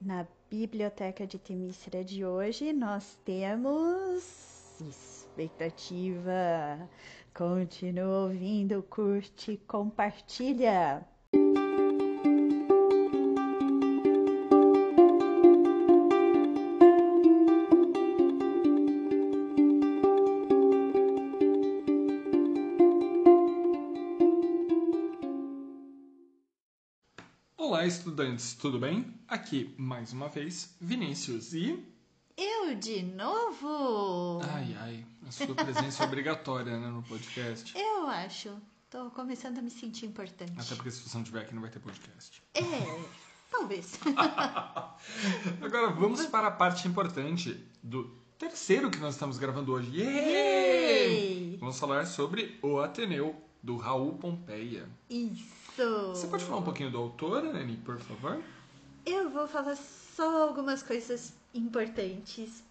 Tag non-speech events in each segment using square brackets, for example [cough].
Na biblioteca de Temícera de hoje nós temos expectativa. Continua ouvindo, curte, compartilha. Estudantes, tudo bem? Aqui, mais uma vez, Vinícius e. Eu de novo! Ai, ai, a sua presença é obrigatória né, no podcast. [laughs] Eu acho. Tô começando a me sentir importante. Até porque se você não tiver aqui, não vai ter podcast. É, talvez. [laughs] Agora vamos para a parte importante do terceiro que nós estamos gravando hoje. Yay! Vamos falar sobre o Ateneu, do Raul Pompeia. Isso! Você pode falar um pouquinho do autor, Nani, por favor? Eu vou falar só algumas coisas importantes,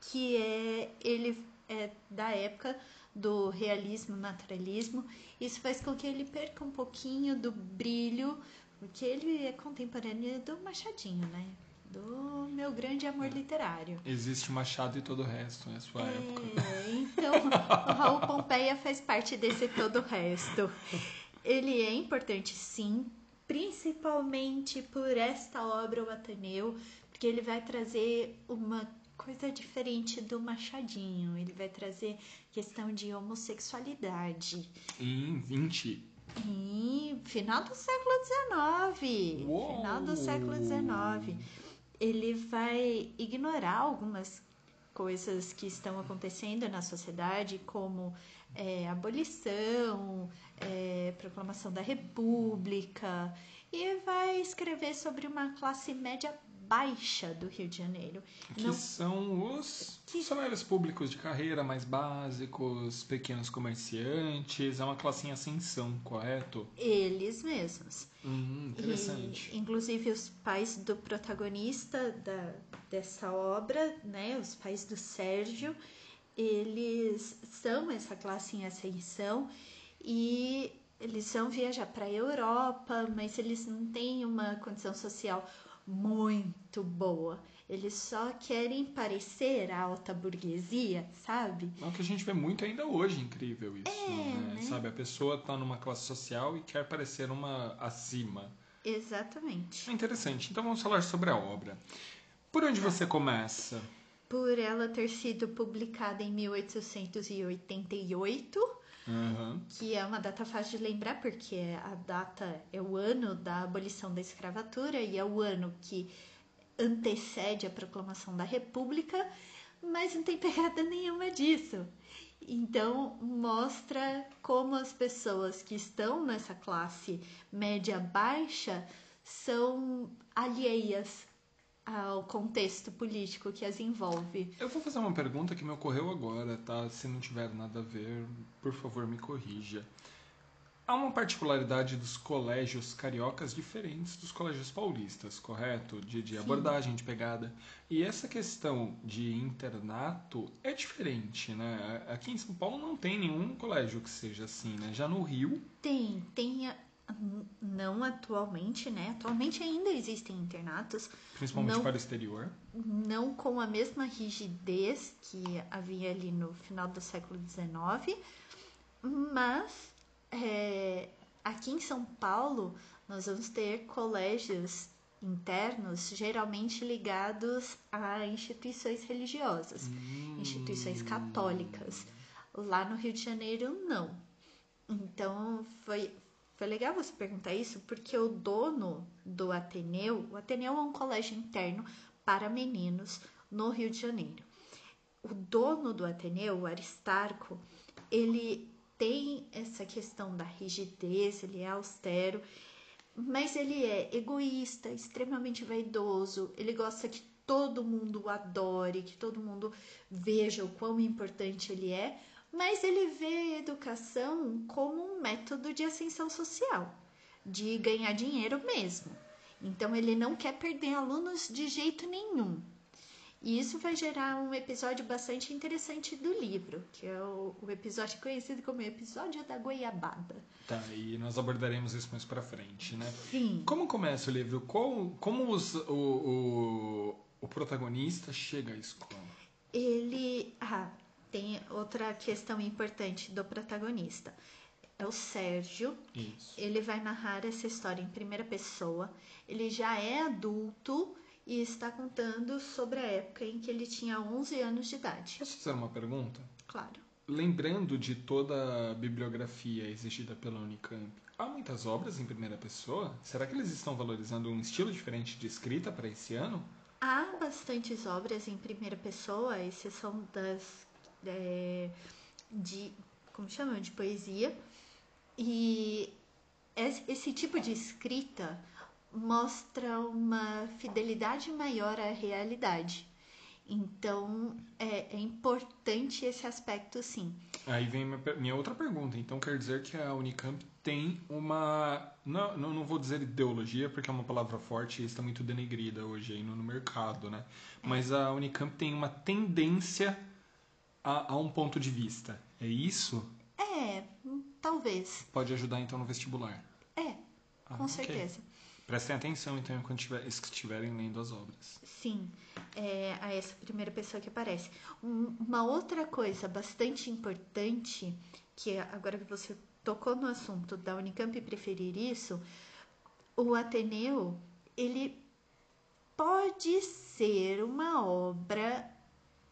que é ele é da época do realismo, naturalismo. Isso faz com que ele perca um pouquinho do brilho, porque ele é contemporâneo do Machadinho, né? Do meu grande amor literário. Existe Machado e todo o resto, é a sua época. É, então o Raul Pompeia faz parte desse todo o resto. [laughs] Ele é importante sim, principalmente por esta obra, o Ateneu, porque ele vai trazer uma coisa diferente do Machadinho. Ele vai trazer questão de homossexualidade. Em 20. Em final do século XIX. Uou! Final do século XIX. Ele vai ignorar algumas coisas que estão acontecendo na sociedade, como é, abolição, é, proclamação da República, e vai escrever sobre uma classe média baixa do Rio de Janeiro. Que Não- são os funcionários públicos de carreira mais básicos, pequenos comerciantes, é uma classe em ascensão, correto? Eles mesmos. Hum, interessante. E, inclusive os pais do protagonista da, dessa obra, né, os pais do Sérgio, eles são essa classe em ascensão e eles vão viajar para a Europa, mas eles não têm uma condição social muito boa. Eles só querem parecer a alta burguesia, sabe? É o que a gente vê muito ainda hoje, incrível isso. né? né? Sabe, a pessoa tá numa classe social e quer parecer uma acima. Exatamente. É interessante. Então vamos falar sobre a obra. Por onde você começa? Por ela ter sido publicada em 1888, Aham. que é uma data fácil de lembrar, porque a data é o ano da abolição da escravatura e é o ano que antecede a proclamação da República, mas não tem pegada nenhuma disso. Então, mostra como as pessoas que estão nessa classe média baixa são alheias ao contexto político que as envolve. Eu vou fazer uma pergunta que me ocorreu agora, tá? Se não tiver nada a ver, por favor, me corrija. Há uma particularidade dos colégios cariocas diferentes dos colégios paulistas, correto? De, de abordagem, de pegada. E essa questão de internato é diferente, né? Aqui em São Paulo não tem nenhum colégio que seja assim, né? Já no Rio, Tem, tem. Hum, Não atualmente, né? Atualmente ainda existem internatos, principalmente Não. para o exterior. não com a mesma rigidez que havia ali no final do século XIX, mas é, aqui em São Paulo nós vamos ter colégios internos geralmente ligados a instituições religiosas, instituições católicas. Lá no Rio de Janeiro, não. Então foi, foi legal você perguntar isso, porque o dono do Ateneu, o Ateneu é um colégio interno para meninos no Rio de Janeiro. O dono do Ateneu, o Aristarco, ele tem essa questão da rigidez, ele é austero, mas ele é egoísta, extremamente vaidoso, ele gosta que todo mundo o adore, que todo mundo veja o quão importante ele é, mas ele vê a educação como um método de ascensão social, de ganhar dinheiro mesmo. Então ele não quer perder alunos de jeito nenhum. E isso vai gerar um episódio bastante interessante do livro, que é o, o episódio conhecido como episódio da goiabada. Tá, e nós abordaremos isso mais pra frente, né? Sim. Como começa o livro? Como, como os, o, o, o protagonista chega à escola? Ele. Ah, tem outra questão importante do protagonista. É o Sérgio. Isso. Ele vai narrar essa história em primeira pessoa. Ele já é adulto e está contando sobre a época em que ele tinha 11 anos de idade. Posso fazer uma pergunta? Claro. Lembrando de toda a bibliografia exigida pela Unicamp, há muitas obras em primeira pessoa? Será que eles estão valorizando um estilo diferente de escrita para esse ano? Há bastantes obras em primeira pessoa, exceção das é, de como chama de poesia e esse, tipo de escrita mostra uma fidelidade maior à realidade. Então é, é importante esse aspecto, sim. Aí vem minha, minha outra pergunta. Então quer dizer que a Unicamp tem uma. Não, não, não vou dizer ideologia, porque é uma palavra forte e está muito denegrida hoje aí no, no mercado, né? Mas a Unicamp tem uma tendência a, a um ponto de vista. É isso? É, talvez. Pode ajudar então no vestibular. É, Ah, com ok. certeza. Prestem atenção então enquanto tiver- estiverem lendo as obras. Sim, é, a essa primeira pessoa que aparece. Um- uma outra coisa bastante importante, que agora que você tocou no assunto da Unicamp preferir isso, o Ateneu, ele pode ser uma obra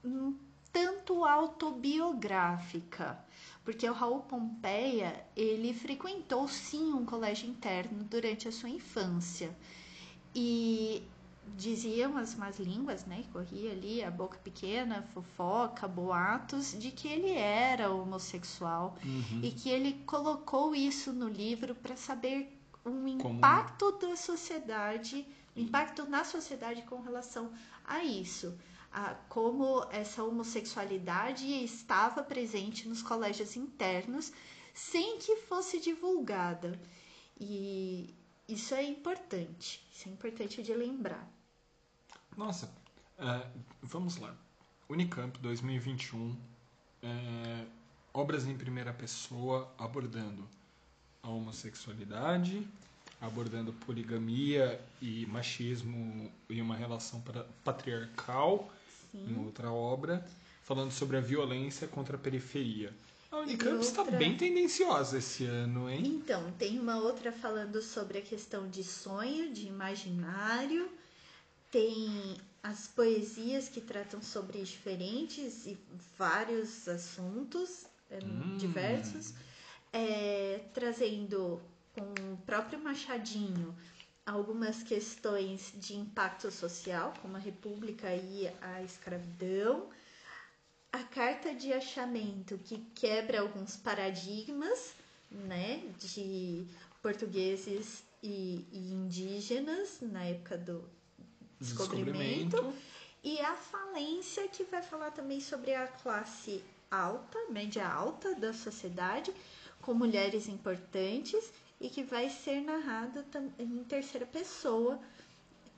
um tanto autobiográfica, porque o Raul Pompeia, ele frequentou sim um colégio interno durante a sua infância. E diziam as más línguas, né? Corria ali a boca pequena, fofoca, boatos, de que ele era homossexual Uhum. e que ele colocou isso no livro para saber um Como- impacto da sociedade, o impacto na sociedade com relação a isso. Como essa homossexualidade estava presente nos colégios internos sem que fosse divulgada. E isso é importante, isso é importante de lembrar. Nossa, é, vamos lá. Unicamp 2021, é, obras em primeira pessoa abordando a homossexualidade, abordando poligamia e machismo em uma relação pra- patriarcal em Sim. outra obra, falando sobre a violência contra a periferia. A Unicamp está outra- bem tendenciosa esse ano, hein? Então, tem uma outra falando sobre a questão de sonho, de imaginário. Tem as poesias que tratam sobre diferentes e vários assuntos, é, Hum. diversos, é, trazendo com o próprio Machadinho algumas questões de impacto social, como a República e a escravidão, a carta de achamento que quebra alguns paradigmas, né, de portugueses e, e indígenas na época do descobrimento, e a falência que vai falar também sobre a classe alta, média alta da sociedade, com mulheres importantes e que vai ser narrado em terceira pessoa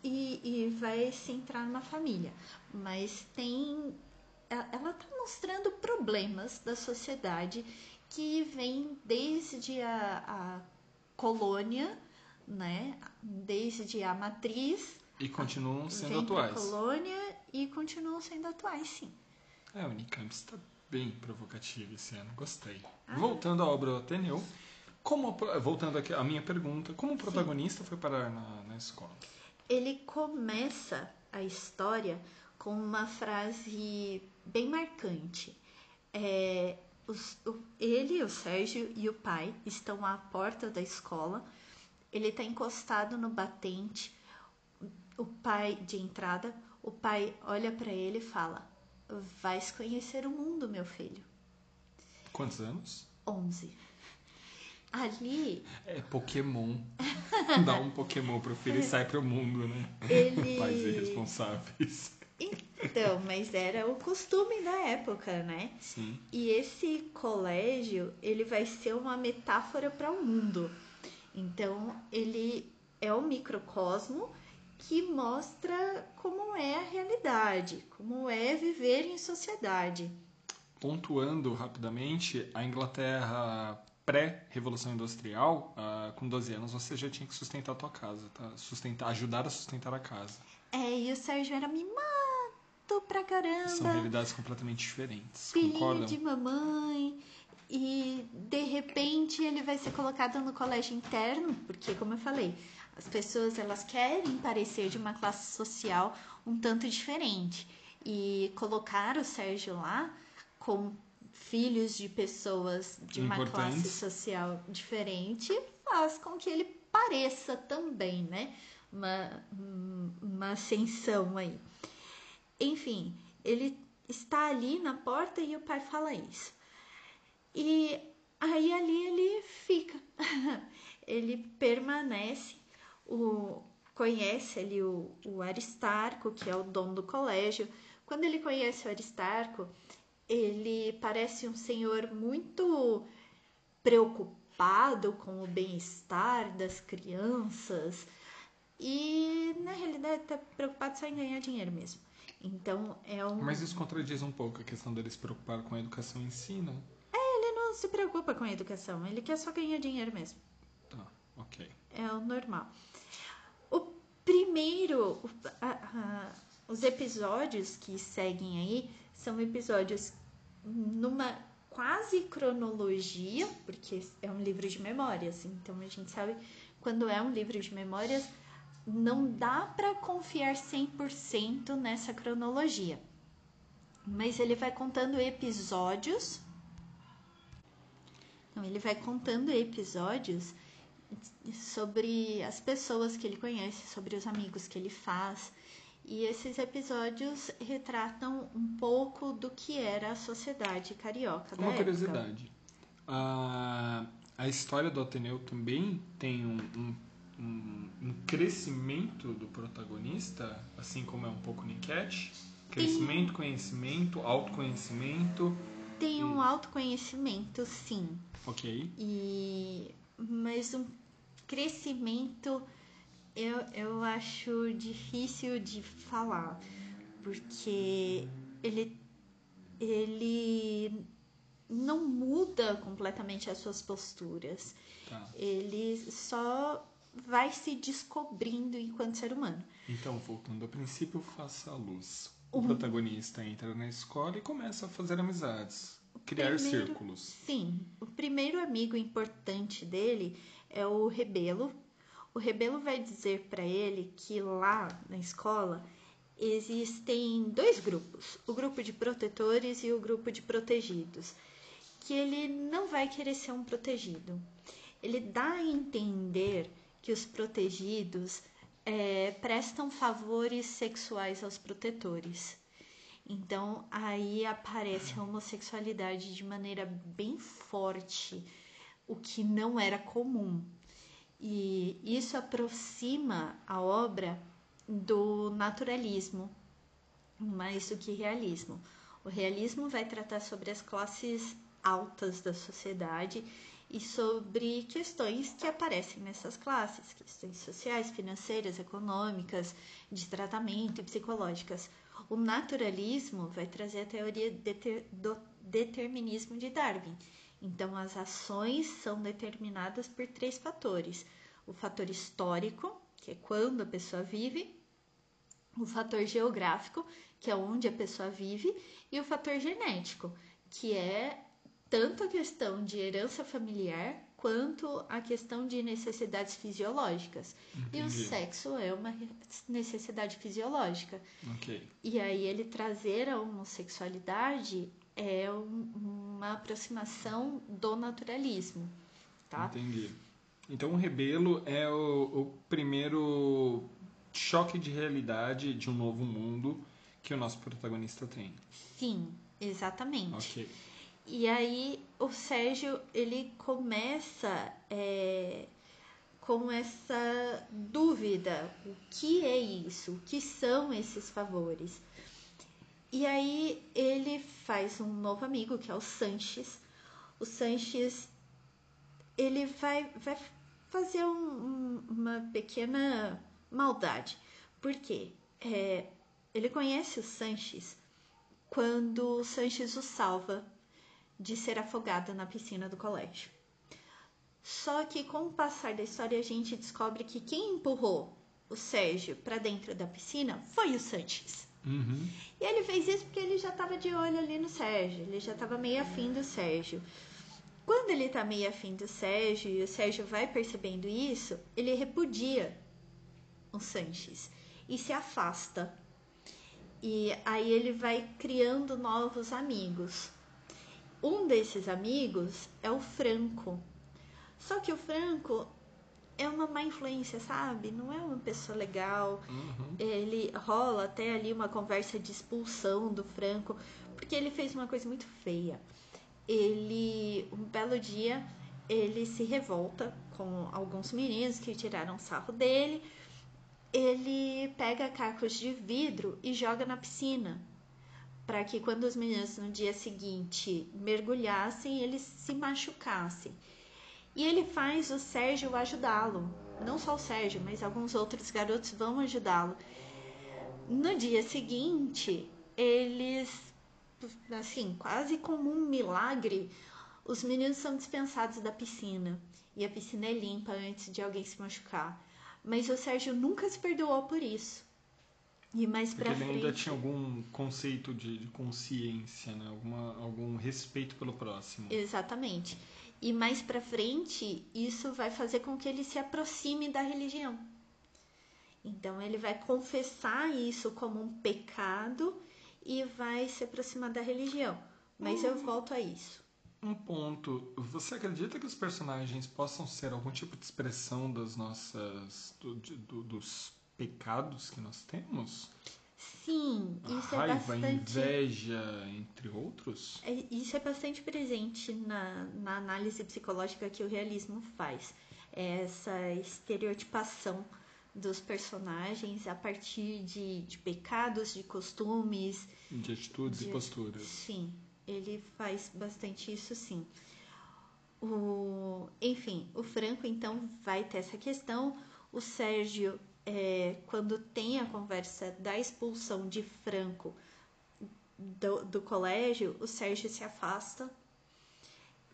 e, e vai se entrar numa família. Mas tem. Ela ela tá mostrando problemas da sociedade que vem desde a, a colônia, né? Desde a matriz, E continuam sendo atuais. colônia e continuam sendo atuais, sim. É, a Unicamp está bem provocativa esse ano, gostei. Ah. Voltando à obra do Ateneu, como, voltando aqui à minha pergunta, como o protagonista foi parar na, na escola? Ele começa a história com uma frase bem marcante. É, os- o- ele, o Sérgio e o pai estão à porta da escola. Ele está encostado no batente. O pai de entrada, o pai olha para ele e fala: "Vais conhecer o mundo, meu filho." Quantos anos? 11. Ali É Pokémon. [laughs] Dá um Pokémon pro filho e sai pro mundo, né? ele Pais irresponsáveis. Então, mas era o costume da época, né? Sim. E esse colégio, ele vai ser uma metáfora para o mundo. Então, ele é um microcosmo que mostra como é a realidade, como é viver em sociedade. Pontuando rapidamente, a Inglaterra pré-revolução industrial, uh, com 12 anos você já tinha que sustentar a tua casa, tá? Sustentar, ajudar a sustentar a casa. É, e o Sérgio era mimado pra caramba. São realidades completamente diferentes, Filhinho concordam? de mamãe. E de repente ele vai ser colocado no colégio interno, porque como eu falei, as pessoas elas querem parecer de uma classe social um tanto diferente. E colocar o Sérgio lá com filhos de pessoas de uma classe social diferente faz com que ele pareça também, né? Uma, uma ascensão aí. Enfim, ele está ali na porta e o pai fala isso. E aí ali ele fica. [laughs] ele permanece, o, conhece ali o, o Aristarco, que é o dono do colégio. Quando ele conhece o Aristarco, ele parece um senhor muito preocupado com o bem-estar das crianças e na realidade está preocupado só em ganhar dinheiro mesmo. Então é um. Mas isso contradiz um pouco a questão dele se preocupar com a educação em si, não? É, ele não se preocupa com a educação, ele quer só ganhar dinheiro mesmo. Tá, ok. É o normal. O primeiro. A, a, os episódios que seguem aí são episódios numa quase cronologia, porque é um livro de memórias, então a gente sabe quando é um livro de memórias não dá para confiar 100% nessa cronologia. Mas ele vai contando episódios. Então, ele vai contando episódios sobre as pessoas que ele conhece, sobre os amigos que ele faz. E esses episódios retratam um pouco do que era a sociedade carioca da Uma época. curiosidade. A, a história do Ateneu também tem um, um um, um, crescimento do protagonista, assim como é um pouco no enquete? Crescimento, conhecimento, autoconhecimento. Tem um autoconhecimento, sim. Ok. E mas um crescimento eu, eu acho difícil de falar, porque ele ele não muda completamente as suas posturas. Tá. Ele só vai se descobrindo enquanto ser humano. Então, voltando ao princípio, faça a luz. O uhum. protagonista entra na escola e começa a fazer amizades, criar primeiro, círculos. Sim, o primeiro amigo importante dele é o Rebelo. O Rebelo vai dizer para ele que lá na escola existem dois grupos, o grupo de protetores e o grupo de protegidos, que ele não vai querer ser um protegido. Ele dá a entender que os protegidos é, prestam favores sexuais aos protetores. Então aí aparece a homossexualidade de maneira bem forte, o que não era comum. E isso aproxima a obra do naturalismo mais do que realismo. O realismo vai tratar sobre as classes altas da sociedade e sobre questões que aparecem nessas classes, questões sociais, financeiras, econômicas, de tratamento e psicológicas. O naturalismo vai trazer a teoria do determinismo de Darwin. Então, as ações são determinadas por três fatores: o fator histórico, que é quando a pessoa vive, o fator geográfico, que é onde a pessoa vive, e o fator genético, que é tanto a questão de herança familiar quanto a questão de necessidades fisiológicas. Entendi. E o sexo é uma necessidade fisiológica. Okay. E aí ele trazer a homossexualidade é um, uma aproximação do naturalismo. Tá? Entendi. Então o rebelo é o, o primeiro choque de realidade de um novo mundo que o nosso protagonista tem. Sim, exatamente. Ok. E aí o Sérgio ele começa é, com essa dúvida: o que é isso? O que são esses favores? E aí ele faz um novo amigo que é o Sanches. O Sanches ele vai, vai fazer um, um, uma pequena maldade, Por quê? É, ele conhece o Sanches quando o Sanches o salva de ser afogado na piscina do colégio. Só que com o passar da história a gente descobre que quem empurrou o Sérgio para dentro da piscina foi o Sanches. Uhum. E ele fez isso porque ele já estava de olho ali no Sérgio, ele já estava meio afim do Sérgio. Quando ele tá meio afim do Sérgio e o Sérgio vai percebendo isso, ele repudia o Sanches e se afasta. E aí ele vai criando novos amigos. Um desses amigos é o Franco. Só que o Franco é uma má influência, sabe? Não é uma pessoa legal. Uhum. Ele rola até ali uma conversa de expulsão do Franco, porque ele fez uma coisa muito feia. Ele, um belo dia, ele se revolta com alguns meninos que tiraram sarro dele. Ele pega cacos de vidro e joga na piscina, para que quando os meninos no dia seguinte mergulhassem, eles se machucassem. E ele faz o Sérgio ajudá-lo. Não só o Sérgio, mas alguns outros garotos vão ajudá-lo. No dia seguinte, eles, assim, quase como um milagre, os meninos são dispensados da piscina. E a piscina é limpa antes de alguém se machucar. Mas o Sérgio nunca se perdoou por isso. E mais Porque pra ele frente. ainda tinha algum conceito de, de consciência, né? Alguma, algum respeito pelo próximo. Exatamente. E mais pra frente, isso vai fazer com que ele se aproxime da religião. Então ele vai confessar isso como um pecado e vai se aproximar da religião. Mas eu volto a isso. Um ponto. Você acredita que os personagens possam ser algum tipo de expressão das nossas. do- do- dos pecados que nós temos? Sim, A isso é raiva, a bastante. inveja, entre outros? É, Isso é bastante presente na, na análise psicológica que o realismo faz. Essa estereotipação dos personagens a partir de, de pecados, de costumes. De atitudes e de- posturas. Sim, ele faz bastante isso sim. O, enfim, o Franco então vai ter essa questão. O Sérgio, é, quando tem a conversa da expulsão de Franco do, do colégio, o Sérgio se afasta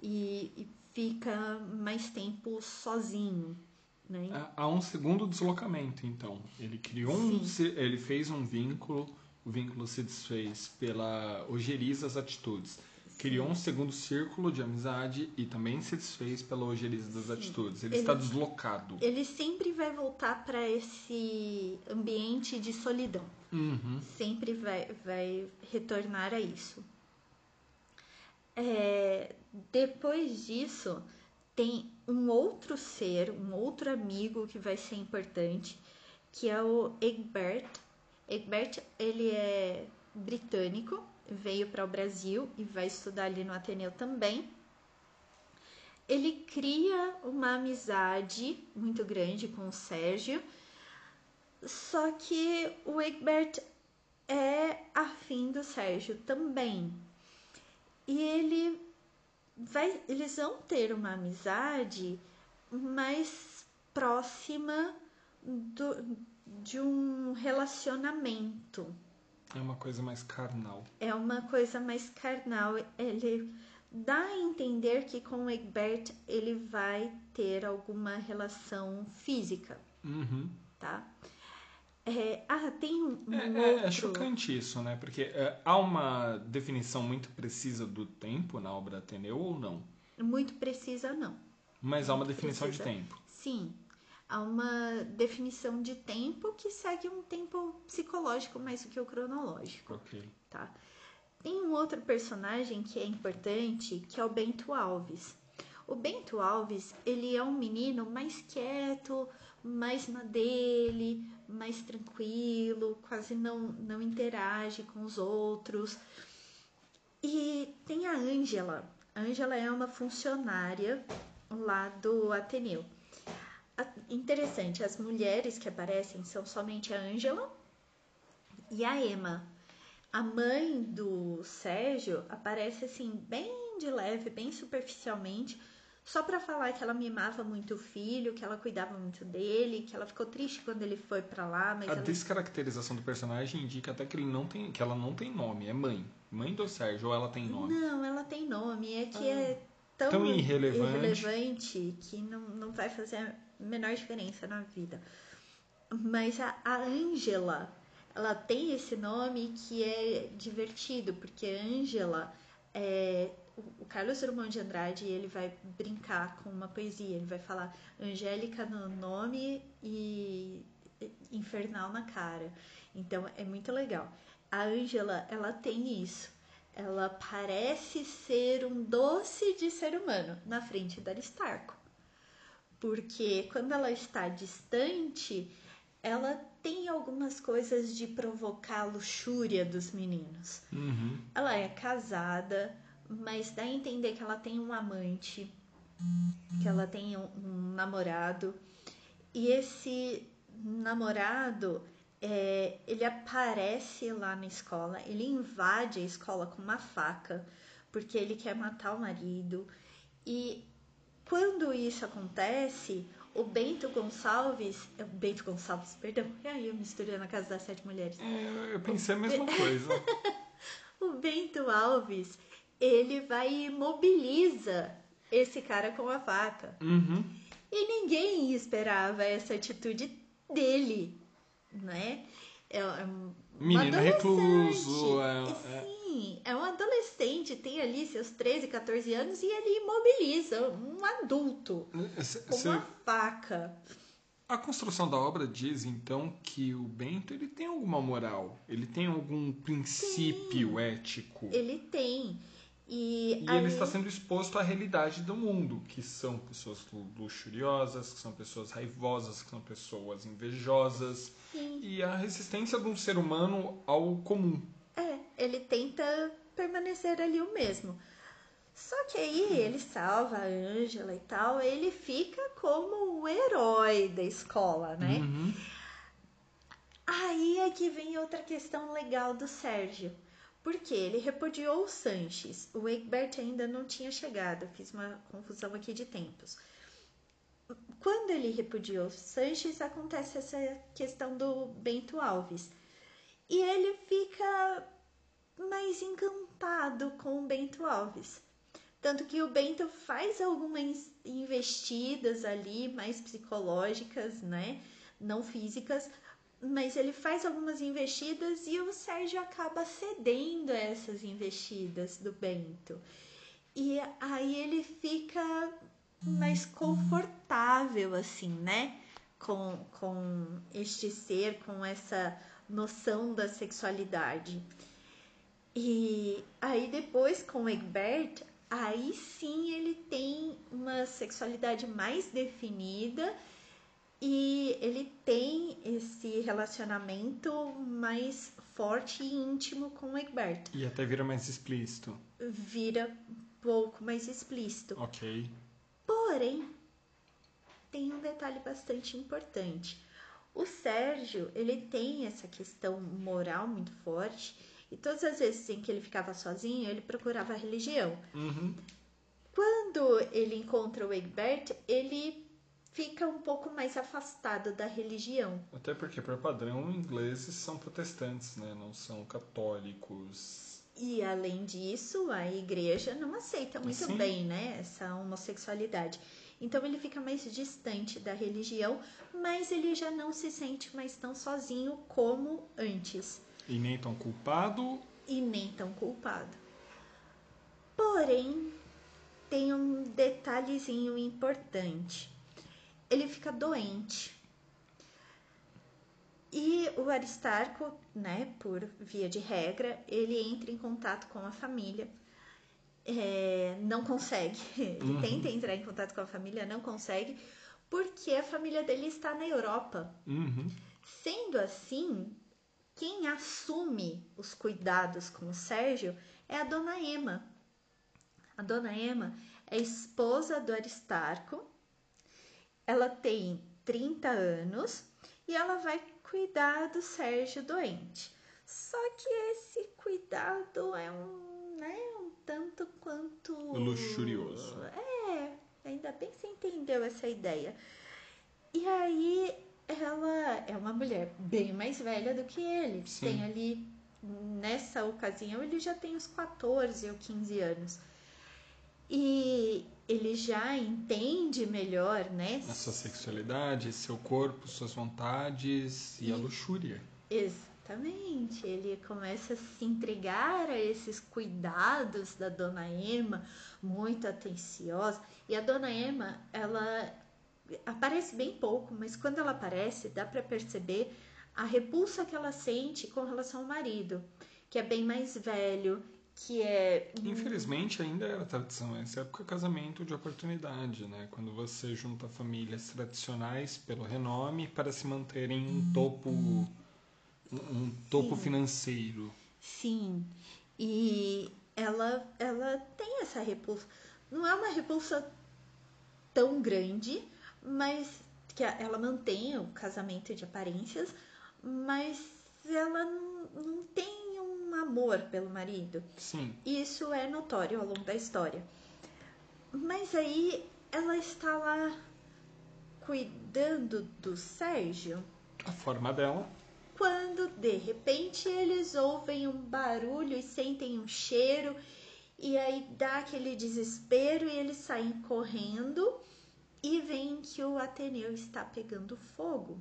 e, e fica mais tempo sozinho. Né? Há- Há um segundo deslocamento, então. Ele criou um. Ele fez um vínculo, o vínculo se desfez pela ojeriza das atitudes. Criou um segundo círculo de amizade e também se desfez pela ojeriza das atitudes. Ele, Ele- está deslocado. Ele sempre vai voltar para esse ambiente de solidão. Uhum. sempre vai, vai retornar a isso. É, depois disso, tem um outro ser, um outro amigo que vai ser importante, que é o Egbert. Egbert, ele é britânico, veio para o Brasil e vai estudar ali no Ateneu também. Ele cria uma amizade muito grande com o Sérgio, só que o Egbert é afim do Sérgio também. E ele vai, eles vão ter uma amizade mais próxima do, de um relacionamento. É uma coisa mais carnal. É uma coisa mais carnal. Ele dá a entender que com o Egbert ele vai ter alguma relação física, Uhum. tá? É, ah, tem um, um É, é- outro. é chocante isso, né? Porque é, há uma definição muito precisa do tempo na obra Ateneu ou não? Muito precisa, não. Mas há uma Muito definição de precisa. tempo. Sim, há uma definição de tempo que segue um tempo psicológico mais do que o cronológico, Ok. tá? Tem um outro personagem que é importante, que é o Bento Alves. O Bento Alves, ele é um menino mais quieto, mais na dele, mais tranquilo, quase não, não interage com os outros. E tem a Ângela. A Ângela é uma funcionária lá do Ateneu. Interessante, as mulheres que aparecem são somente a Ângela e a Emma. A mãe do Sérgio aparece assim, bem de leve, bem superficialmente, só para falar que ela mimava muito o filho, que ela cuidava muito dele, que ela ficou triste quando ele foi para lá, A ela... descaracterização do personagem indica até que ele não tem, que ela não tem nome, é mãe. Mãe do Sérgio, ou ela tem nome? Não, ela tem nome, é que é tão, Tão irrelevante. irrelevante que não, não vai fazer menor diferença na vida. Mas a Ângela, ela tem esse nome que é divertido, porque Ângela é. o- O Carlos Drummond de Andrade ele vai brincar com uma poesia, ele vai falar Angélica no nome e infernal na cara. Então é muito legal. A Ângela, ela tem isso. Ela parece ser um doce de ser humano na frente da Aristarco. Porque quando ela está distante, ela tem algumas coisas de provocar a luxúria dos meninos. Uhum. Ela é casada, mas dá a entender que ela tem um amante, que ela tem um, um namorado. E esse namorado, é, ele aparece lá na escola, ele invade a escola com uma faca, porque ele quer matar o marido. E quando isso acontece, o Bento Gonçalves, é, Bento Gonçalves, perdão, e [laughs] aí eu misturei na casa das sete mulheres. É, eu pensei a mesma coisa. [laughs] O Bento Alves, ele vai e imobiliza esse cara com a faca. Uhum. E ninguém esperava essa atitude dele, né? É, é um Menino recluso, é- é- Sim, é um adolescente, tem ali seus 13, 14 anos e ele imobiliza um adulto Cê- com cê- uma faca. A construção da obra diz então que o Bento ele tem alguma moral, ele tem algum princípio ético. Ele tem. E, E aí- ele está sendo exposto à realidade do mundo, que são pessoas lu- luxuriosas, que são pessoas raivosas, que são pessoas invejosas, Sim. e a resistência de um ser humano ao comum. É, ele tenta permanecer ali o mesmo. Só que aí ele salva a Ângela e tal, ele fica como o herói da escola, né? Uhum. Aí é que vem outra questão legal do Sérgio. Porque ele repudiou o Sanches. O Egbert ainda não tinha chegado. Fiz uma confusão aqui de tempos. Quando ele repudiou o Sanches, acontece essa questão do Bento Alves. E ele fica mais encantado com o Bento Alves. Tanto que o Bento faz algumas investidas ali, mais psicológicas, né? Não físicas, mas ele faz algumas investidas e o Sérgio acaba cedendo a essas investidas do Bento. E aí ele fica mais confortável, assim, né? Com, com este ser, com essa noção da sexualidade. E aí depois com Egbert, aí sim ele tem uma sexualidade mais definida e ele tem esse relacionamento mais forte e íntimo com o Egbert. E até vira mais explícito. Vira um pouco mais explícito. Ok. Porém, tem um detalhe bastante importante. O Sérgio, ele tem essa questão moral muito forte e todas as vezes em que ele ficava sozinho, ele procurava a religião. Uhum. Quando ele encontra o Egbert, ele fica um pouco mais afastado da religião. Até porque, por padrão, ingleses são protestantes, né? Não são católicos. E além disso, a igreja não aceita muito bem, né, essa homossexualidade. Então ele fica mais distante da religião, mas ele já não se sente mais tão sozinho como antes E nem tão culpado. e nem tão culpado. Porém, tem um detalhezinho importante. Ele fica doente. E o Aristarco, né, por via de regra, ele entra em contato com a família. É, não consegue. [laughs] Ele Uhum. tenta entrar em contato com a família, não consegue, porque a família dele está na Europa. Uhum. Sendo assim, quem assume os cuidados com o Sérgio é a dona Ema. A dona Ema é esposa do Aristarco. Ela tem 30 anos e ela vai cuidar do Sérgio doente. Só que esse cuidado é um, né, um tanto quanto Luxurioso. É, ainda bem que você entendeu essa ideia. E aí ela é uma mulher bem mais velha do que ele. Sim. Tem ali, nessa ocasião, ele já tem uns 14 ou 15 anos. E ele já entende melhor, né? A sua sexualidade, seu corpo, suas vontades e a E- luxúria. Exatamente. Ele começa a se entregar a esses cuidados da dona Emma, muito atenciosa. E a dona Emma, ela aparece bem pouco, mas quando ela aparece, dá para perceber a repulsa que ela sente com relação ao marido, que é bem mais velho, que é Infelizmente, ainda era tradição. Essa época é casamento de oportunidade, né? Quando você junta famílias tradicionais pelo renome para se manterem um topo, um, topo Sim. financeiro. Sim, e ela, ela tem essa repulsa. Não é uma repulsa tão grande, mas que ela mantém o casamento de aparências, mas ela não, não tem amor pelo marido. Sim, Isso é notório ao longo da história. Mas aí ela está lá cuidando do Sérgio a forma dela. quando de repente eles ouvem um barulho e sentem um cheiro e aí dá aquele desespero e eles saem correndo e veem que o Ateneu está pegando fogo.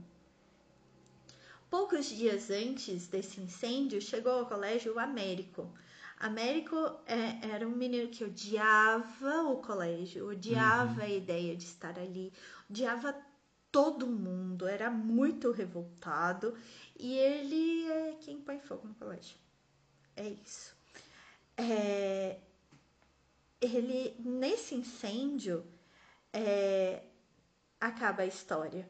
Poucos dias antes desse incêndio, chegou ao colégio o Américo. Américo é, era um menino que odiava o colégio, odiava a ideia de estar ali, odiava todo mundo, era muito revoltado e ele é quem põe fogo no colégio. É isso. É, ele, nesse incêndio, é, acaba a história.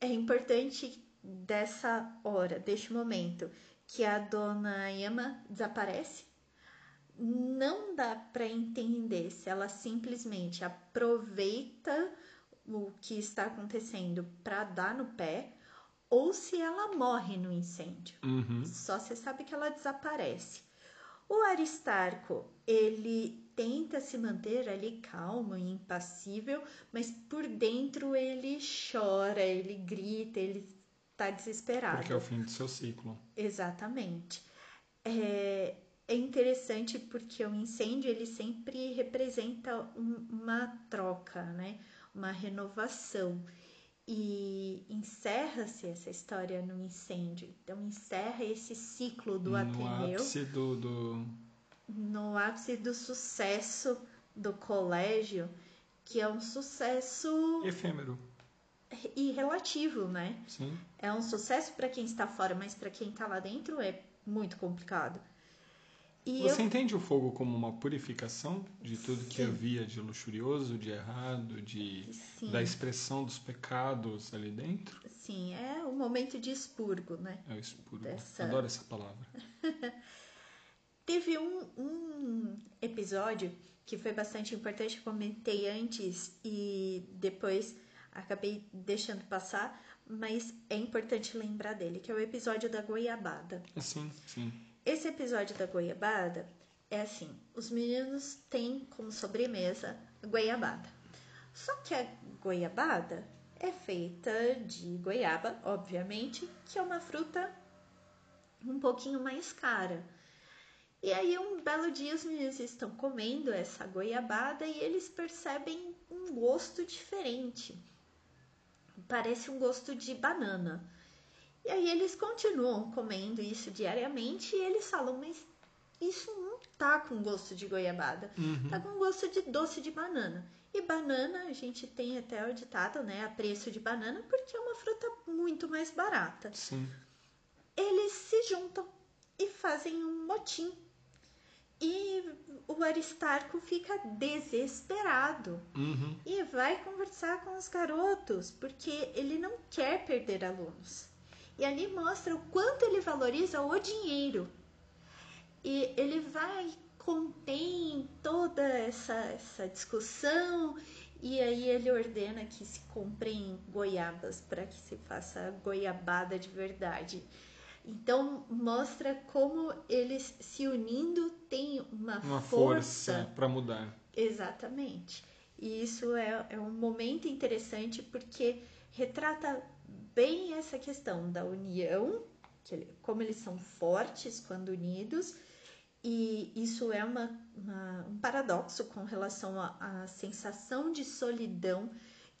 É importante dessa hora, deste momento, que a dona Emma desaparece. Não dá para entender se ela simplesmente aproveita o que está acontecendo para dar no pé ou se ela morre no incêndio. Uhum. Só você sabe que ela desaparece. O Aristarco, ele tenta se manter ali calmo e impassível, mas por dentro ele chora, ele grita, ele está desesperado. Porque é o fim do seu ciclo. Exatamente. É, é interessante porque o incêndio ele sempre representa um- uma troca, né? Uma renovação. E encerra-se essa história no incêndio. Então encerra esse ciclo do no Ateneu ápice do, do... no ápice do sucesso do colégio, que é um sucesso efêmero. E relativo, né? Sim. É um sucesso para quem está fora, mas para quem está lá dentro é muito complicado. E Você eu, entende o fogo como uma purificação de tudo que Sim. havia de luxurioso, de errado, de sim, da expressão dos pecados ali dentro? sim, é um momento de expurgo, né? É o expurgo. Dessa- Adoro essa palavra. [laughs] Teve um, um episódio que foi bastante importante, eu comentei antes e depois acabei deixando passar, mas é importante lembrar dele, que é o episódio da goiabada. Assim, sim. Esse episódio da goiabada é assim: os meninos têm como sobremesa goiabada. Só que a goiabada é feita de goiaba, obviamente, que é uma fruta um pouquinho mais cara. E aí, um belo dia, os meninos estão comendo essa goiabada e eles percebem um gosto diferente. Parece um gosto de banana. E aí, eles continuam comendo isso diariamente e eles falam: Mas isso não tá com gosto de goiabada, Uhum. tá com gosto de doce de banana. E banana, a gente tem até o ditado, né? A preço de banana, porque é uma fruta muito mais barata Sim. eles se juntam e fazem um motim. E o Aristarco fica desesperado Uhum. e vai conversar com os garotos, porque ele não quer perder alunos. E ali mostra o quanto ele valoriza o dinheiro. E ele vai contém toda essa, essa discussão e aí ele ordena que se comprem goiabas para que se faça goiabada de verdade. Então mostra como eles se unindo têm uma, Uma força força para mudar. Exatamente. E isso é, é um momento interessante porque retrata bem essa questão da união, que, como eles são fortes quando unidos, e isso é uma, uma, um paradoxo com relação à sensação de solidão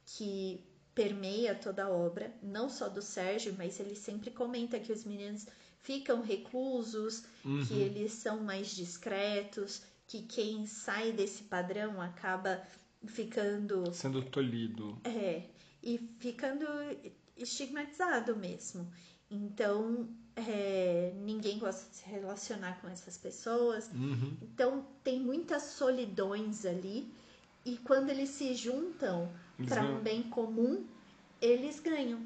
que permeia toda a obra, não só do Sérgio, mas ele sempre comenta que os meninos ficam reclusos, uhum. que eles são mais discretos, que quem sai desse padrão acaba ficando. Sendo tolhido. É, e ficando estigmatizado mesmo. Então, é, ninguém gosta de se relacionar com essas pessoas. Uhum. Então, tem muitas solidões ali. E quando eles se juntam para um bem comum, eles ganham.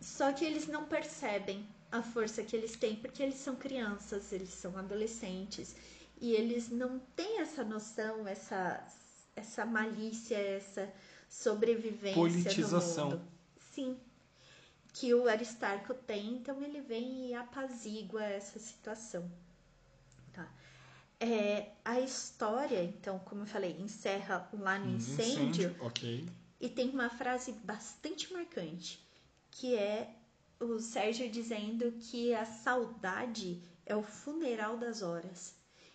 Só que eles não percebem a força que eles têm, porque eles são crianças, eles são adolescentes. E eles não têm essa noção, essa, essa malícia, essa sobrevivência Politização. no mundo. Sim, que o Aristarco tem, então ele vem e apazigua essa situação. Tá? É, a história, então, como eu falei, encerra lá no incêndio, incêndio okay. e tem uma frase bastante marcante, que é o Sérgio dizendo que a saudade é o funeral das horas.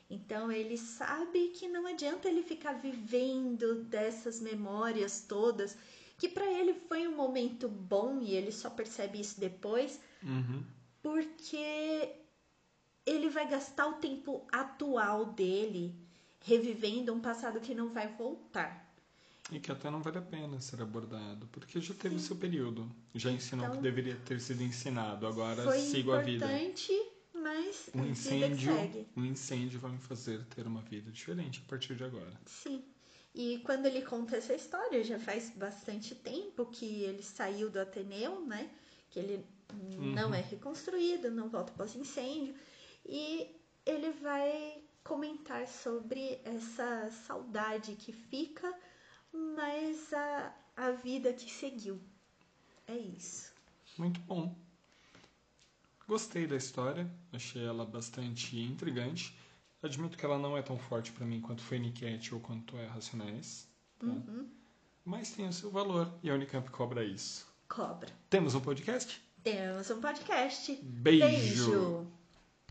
Então ele sabe que não adianta ele ficar vivendo dessas memórias todas, que para ele foi um momento bom e ele só percebe isso depois, uhum. porque ele vai gastar o tempo atual dele revivendo um passado que não vai voltar. E que até não vale a pena ser abordado, porque já teve Sim. seu período. Já ensinou então, o que deveria ter sido ensinado, agora sigo a vida. Foi importante mas um incêndio, um incêndio vai me fazer ter uma vida diferente a partir de agora. Sim. E quando ele conta essa história, já faz bastante tempo que ele saiu do Ateneu, né? Que ele uhum. não é reconstruído, não volta após incêndio. E ele vai comentar sobre essa saudade que fica, mas a, a vida que seguiu. É isso. Muito bom. Gostei da história, achei ela bastante intrigante. Admito que ela não é tão forte para mim quanto foi Niket ou quanto é Racionais. Tá? Uhum. Mas tem o seu valor e a Unicamp cobra isso. Cobra. Temos um podcast? Temos um podcast. Beijo. Beijo.